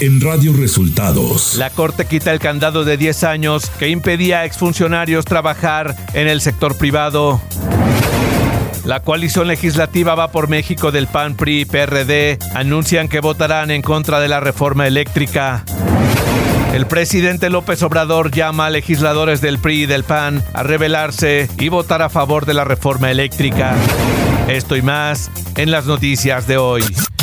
en Radio Resultados. La Corte quita el candado de 10 años que impedía a exfuncionarios trabajar en el sector privado. La coalición legislativa Va por México del PAN, PRI y PRD anuncian que votarán en contra de la reforma eléctrica. El presidente López Obrador llama a legisladores del PRI y del PAN a rebelarse y votar a favor de la reforma eléctrica. Esto y más en las noticias de hoy.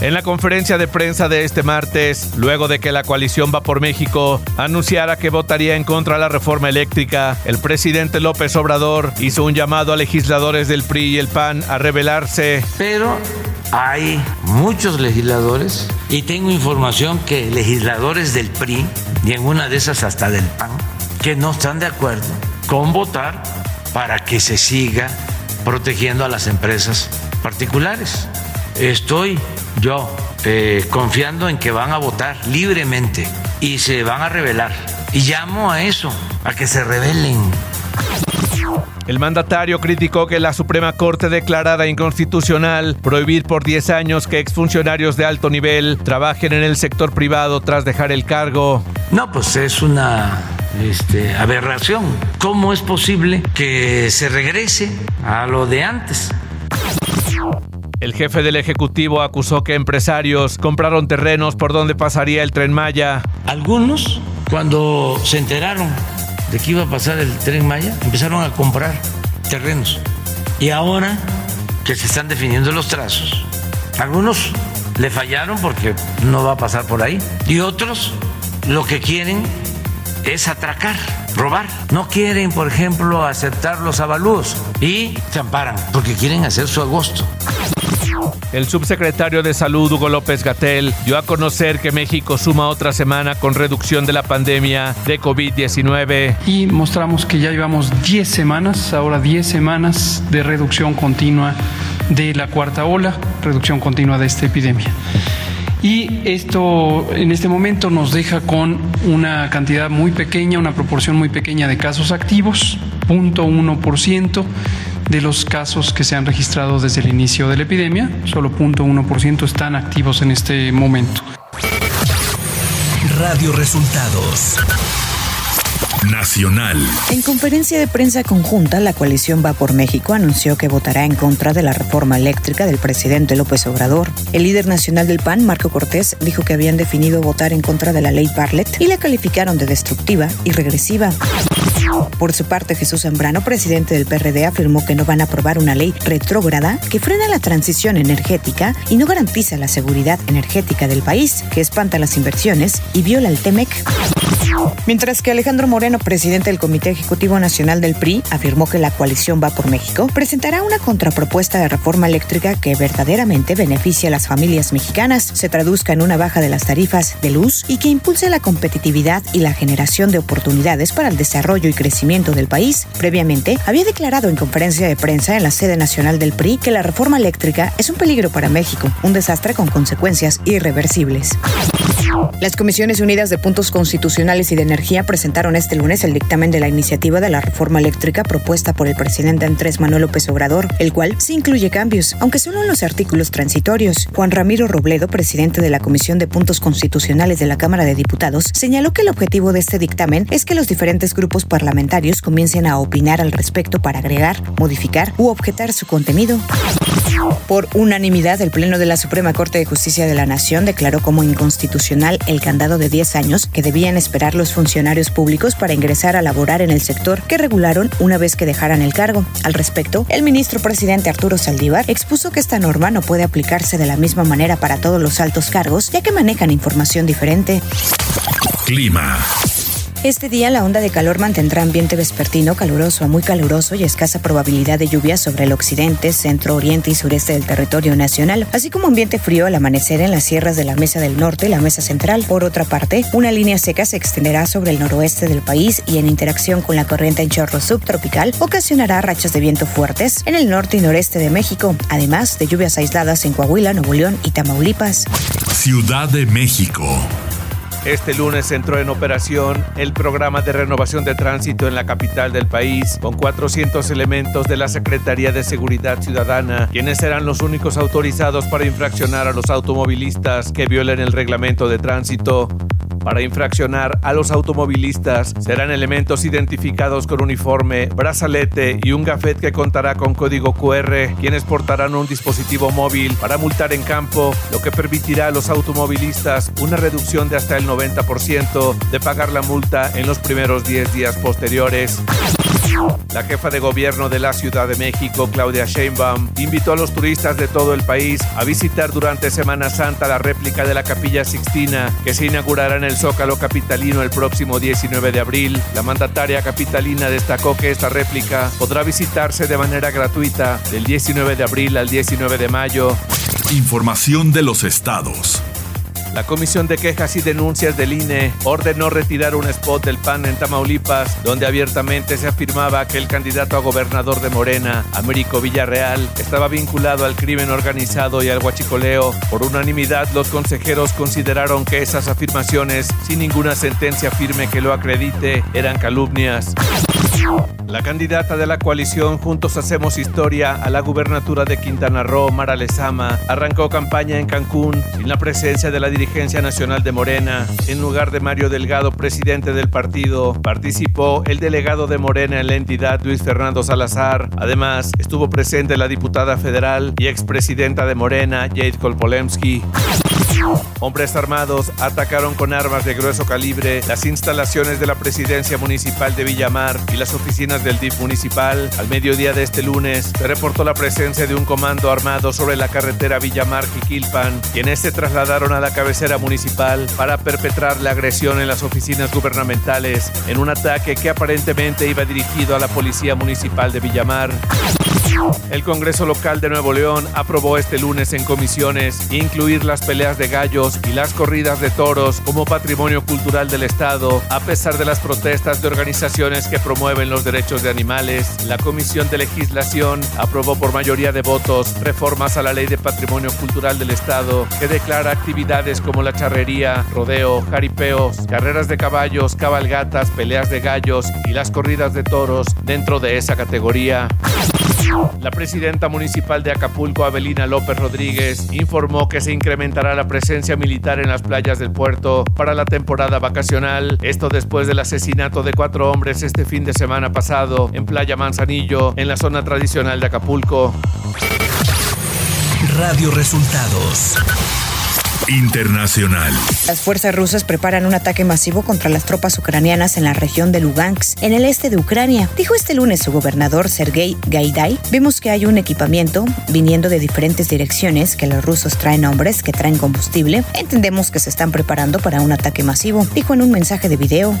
En la conferencia de prensa de este martes, luego de que la coalición Va por México anunciara que votaría en contra de la reforma eléctrica, el presidente López Obrador hizo un llamado a legisladores del PRI y el PAN a rebelarse. Pero hay muchos legisladores y tengo información que legisladores del PRI y en una de esas hasta del PAN que no están de acuerdo con votar para que se siga protegiendo a las empresas particulares. Estoy yo eh, confiando en que van a votar libremente y se van a rebelar. Y llamo a eso, a que se rebelen. El mandatario criticó que la Suprema Corte declarara inconstitucional prohibir por 10 años que exfuncionarios de alto nivel trabajen en el sector privado tras dejar el cargo. No, pues es una este, aberración. ¿Cómo es posible que se regrese a lo de antes? El jefe del Ejecutivo acusó que empresarios compraron terrenos por donde pasaría el tren Maya. Algunos, cuando se enteraron de que iba a pasar el tren Maya, empezaron a comprar terrenos. Y ahora que se están definiendo los trazos, algunos le fallaron porque no va a pasar por ahí. Y otros lo que quieren es atracar, robar. No quieren, por ejemplo, aceptar los avalúos y se amparan porque quieren hacer su agosto. El subsecretario de Salud, Hugo López Gatel, dio a conocer que México suma otra semana con reducción de la pandemia de COVID-19. Y mostramos que ya llevamos 10 semanas, ahora 10 semanas de reducción continua de la cuarta ola, reducción continua de esta epidemia. Y esto en este momento nos deja con una cantidad muy pequeña, una proporción muy pequeña de casos activos, 0.1% de los casos que se han registrado desde el inicio de la epidemia, solo 0.1% están activos en este momento. Radio Resultados. Nacional. En conferencia de prensa conjunta, la coalición Va por México anunció que votará en contra de la reforma eléctrica del presidente López Obrador. El líder nacional del PAN, Marco Cortés, dijo que habían definido votar en contra de la ley Bartlett y la calificaron de destructiva y regresiva. Por su parte, Jesús Zambrano, presidente del PRD, afirmó que no van a aprobar una ley retrógrada que frena la transición energética y no garantiza la seguridad energética del país, que espanta las inversiones y viola el TEMEC. Mientras que Alejandro Moreno, presidente del Comité Ejecutivo Nacional del PRI, afirmó que la coalición Va por México presentará una contrapropuesta de reforma eléctrica que verdaderamente beneficie a las familias mexicanas, se traduzca en una baja de las tarifas de luz y que impulse la competitividad y la generación de oportunidades para el desarrollo y crecimiento del país. Previamente, había declarado en conferencia de prensa en la sede nacional del PRI que la reforma eléctrica es un peligro para México, un desastre con consecuencias irreversibles. Las Comisiones Unidas de Puntos Constitucionales y de Energía presentaron este lunes el dictamen de la iniciativa de la reforma eléctrica propuesta por el presidente Andrés Manuel López Obrador, el cual sí incluye cambios, aunque solo en los artículos transitorios. Juan Ramiro Robledo, presidente de la Comisión de Puntos Constitucionales de la Cámara de Diputados, señaló que el objetivo de este dictamen es que los diferentes grupos parlamentarios comiencen a opinar al respecto para agregar, modificar u objetar su contenido. Por unanimidad, el Pleno de la Suprema Corte de Justicia de la Nación declaró como inconstitucional el candado de 10 años que debían esperar los funcionarios públicos para ingresar a laborar en el sector que regularon una vez que dejaran el cargo. Al respecto, el ministro presidente Arturo Saldívar expuso que esta norma no puede aplicarse de la misma manera para todos los altos cargos, ya que manejan información diferente. Clima. Este día la onda de calor mantendrá ambiente vespertino caluroso a muy caluroso y escasa probabilidad de lluvia sobre el occidente, centro, oriente y sureste del territorio nacional, así como ambiente frío al amanecer en las sierras de la Mesa del Norte y la Mesa Central. Por otra parte, una línea seca se extenderá sobre el noroeste del país y en interacción con la corriente en chorro subtropical ocasionará rachas de viento fuertes en el norte y noreste de México, además de lluvias aisladas en Coahuila, Nuevo León y Tamaulipas. Ciudad de México. Este lunes entró en operación el programa de renovación de tránsito en la capital del país, con 400 elementos de la Secretaría de Seguridad Ciudadana, quienes serán los únicos autorizados para infraccionar a los automovilistas que violen el reglamento de tránsito. Para infraccionar a los automovilistas serán elementos identificados con uniforme, brazalete y un gafet que contará con código QR, quienes portarán un dispositivo móvil para multar en campo, lo que permitirá a los automovilistas una reducción de hasta el 90% de pagar la multa en los primeros 10 días posteriores. La jefa de gobierno de la Ciudad de México, Claudia Sheinbaum, invitó a los turistas de todo el país a visitar durante Semana Santa la réplica de la Capilla Sixtina, que se inaugurará en el Zócalo Capitalino el próximo 19 de abril. La mandataria capitalina destacó que esta réplica podrá visitarse de manera gratuita del 19 de abril al 19 de mayo. Información de los estados. La Comisión de Quejas y Denuncias del INE ordenó retirar un spot del PAN en Tamaulipas, donde abiertamente se afirmaba que el candidato a gobernador de Morena, Américo Villarreal, estaba vinculado al crimen organizado y al huachicoleo. Por unanimidad, los consejeros consideraron que esas afirmaciones, sin ninguna sentencia firme que lo acredite, eran calumnias. La candidata de la coalición Juntos Hacemos Historia a la gubernatura de Quintana Roo, Mara Lezama, arrancó campaña en Cancún sin la presencia de la dirigencia nacional de Morena. En lugar de Mario Delgado, presidente del partido, participó el delegado de Morena en la entidad, Luis Fernando Salazar. Además, estuvo presente la diputada federal y expresidenta de Morena, Jade Kolpolemsky. Hombres armados atacaron con armas de grueso calibre las instalaciones de la presidencia municipal de Villamar y las oficinas del DIF municipal. Al mediodía de este lunes se reportó la presencia de un comando armado sobre la carretera Villamar-Jiquilpan, quienes se trasladaron a la cabecera municipal para perpetrar la agresión en las oficinas gubernamentales en un ataque que aparentemente iba dirigido a la policía municipal de Villamar. El Congreso Local de Nuevo León aprobó este lunes en comisiones incluir las peleas de gallos y las corridas de toros como patrimonio cultural del Estado, a pesar de las protestas de organizaciones que promueven los derechos de animales. La Comisión de Legislación aprobó por mayoría de votos reformas a la Ley de Patrimonio Cultural del Estado que declara actividades como la charrería, rodeo, jaripeos, carreras de caballos, cabalgatas, peleas de gallos y las corridas de toros dentro de esa categoría. La presidenta municipal de Acapulco, Abelina López Rodríguez, informó que se incrementará la presencia militar en las playas del puerto para la temporada vacacional. Esto después del asesinato de cuatro hombres este fin de semana pasado en Playa Manzanillo, en la zona tradicional de Acapulco. Radio Resultados. Internacional. Las fuerzas rusas preparan un ataque masivo contra las tropas ucranianas en la región de Lugansk, en el este de Ucrania. Dijo este lunes su gobernador Sergei Gaidai. Vemos que hay un equipamiento viniendo de diferentes direcciones, que los rusos traen hombres que traen combustible. Entendemos que se están preparando para un ataque masivo, dijo en un mensaje de video.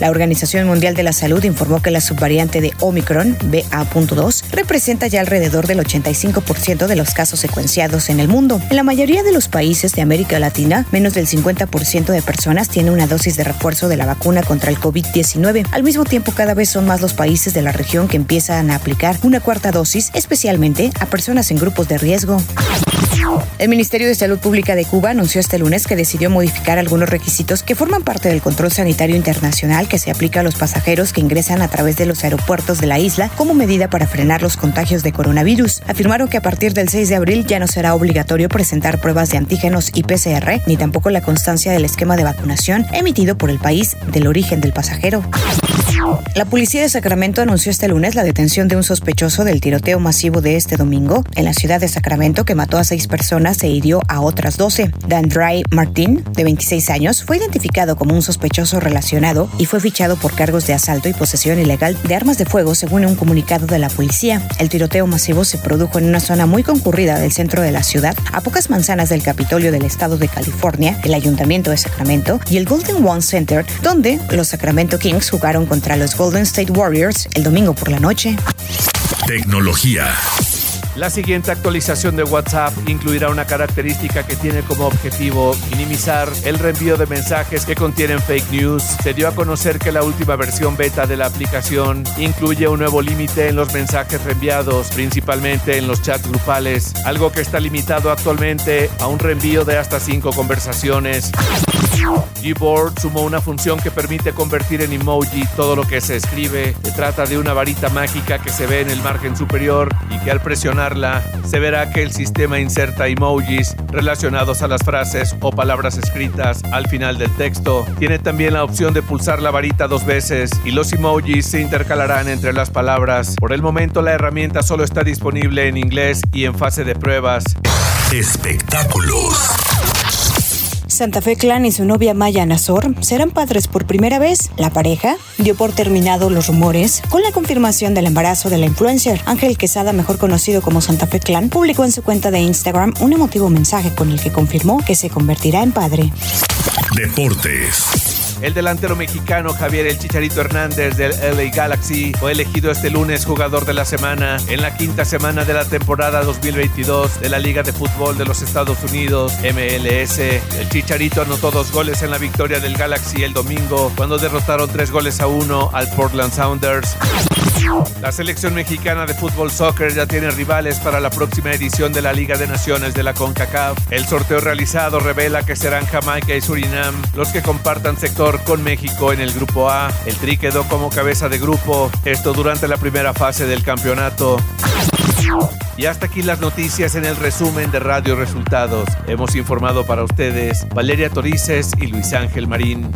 La Organización Mundial de la Salud informó que la subvariante de Omicron, BA.2, representa ya alrededor del 85% de los casos secuenciados en el mundo. En la mayoría de los países de América Latina, menos del 50% de personas tiene una dosis de refuerzo de la vacuna contra el COVID-19. Al mismo tiempo, cada vez son más los países de la región que empiezan a aplicar una cuarta dosis, especialmente a personas en grupos de riesgo. El Ministerio de Salud Pública de Cuba anunció este lunes que decidió modificar algunos requisitos que forman parte del control sanitario internacional que se aplica a los pasajeros que ingresan a través de los aeropuertos de la isla como medida para frenar los contagios de coronavirus. Afirmaron que a partir del 6 de abril ya no será obligatorio presentar pruebas de antígenos y PCR, ni tampoco la constancia del esquema de vacunación emitido por el país del origen del pasajero. La policía de Sacramento anunció este lunes la detención de un sospechoso del tiroteo masivo de este domingo en la ciudad de Sacramento que mató a seis personas e hirió a otras 12. Dandray Martin, de 26 años, fue identificado como un sospechoso relacionado y fue fichado por cargos de asalto y posesión ilegal de armas de fuego, según un comunicado de la policía. El tiroteo masivo se produjo en una zona muy concurrida del centro de la ciudad, a pocas manzanas del Capitolio del Estado de California, el Ayuntamiento de Sacramento y el Golden One Center, donde los Sacramento Kings jugaron contra los Golden State Warriors el domingo por la noche. Tecnología. La siguiente actualización de WhatsApp incluirá una característica que tiene como objetivo minimizar el reenvío de mensajes que contienen fake news. Se dio a conocer que la última versión beta de la aplicación incluye un nuevo límite en los mensajes reenviados, principalmente en los chats grupales, algo que está limitado actualmente a un reenvío de hasta cinco conversaciones. Gboard sumó una función que permite convertir en emoji todo lo que se escribe. Se trata de una varita mágica que se ve en el margen superior y que al se verá que el sistema inserta emojis relacionados a las frases o palabras escritas al final del texto. Tiene también la opción de pulsar la varita dos veces y los emojis se intercalarán entre las palabras. Por el momento la herramienta solo está disponible en inglés y en fase de pruebas. Espectáculos. Santa Fe Clan y su novia Maya Nazor serán padres por primera vez. La pareja dio por terminado los rumores con la confirmación del embarazo de la influencer. Ángel Quesada, mejor conocido como Santa Fe Clan, publicó en su cuenta de Instagram un emotivo mensaje con el que confirmó que se convertirá en padre. Deportes. El delantero mexicano Javier El Chicharito Hernández del LA Galaxy fue elegido este lunes jugador de la semana en la quinta semana de la temporada 2022 de la Liga de Fútbol de los Estados Unidos, MLS. El Chicharito anotó dos goles en la victoria del Galaxy el domingo cuando derrotaron tres goles a uno al Portland Sounders. La selección mexicana de fútbol soccer ya tiene rivales para la próxima edición de la Liga de Naciones de la CONCACAF. El sorteo realizado revela que serán Jamaica y Surinam los que compartan sector con México en el grupo A. El Tri quedó como cabeza de grupo, esto durante la primera fase del campeonato. Y hasta aquí las noticias en el resumen de Radio Resultados. Hemos informado para ustedes Valeria Torices y Luis Ángel Marín.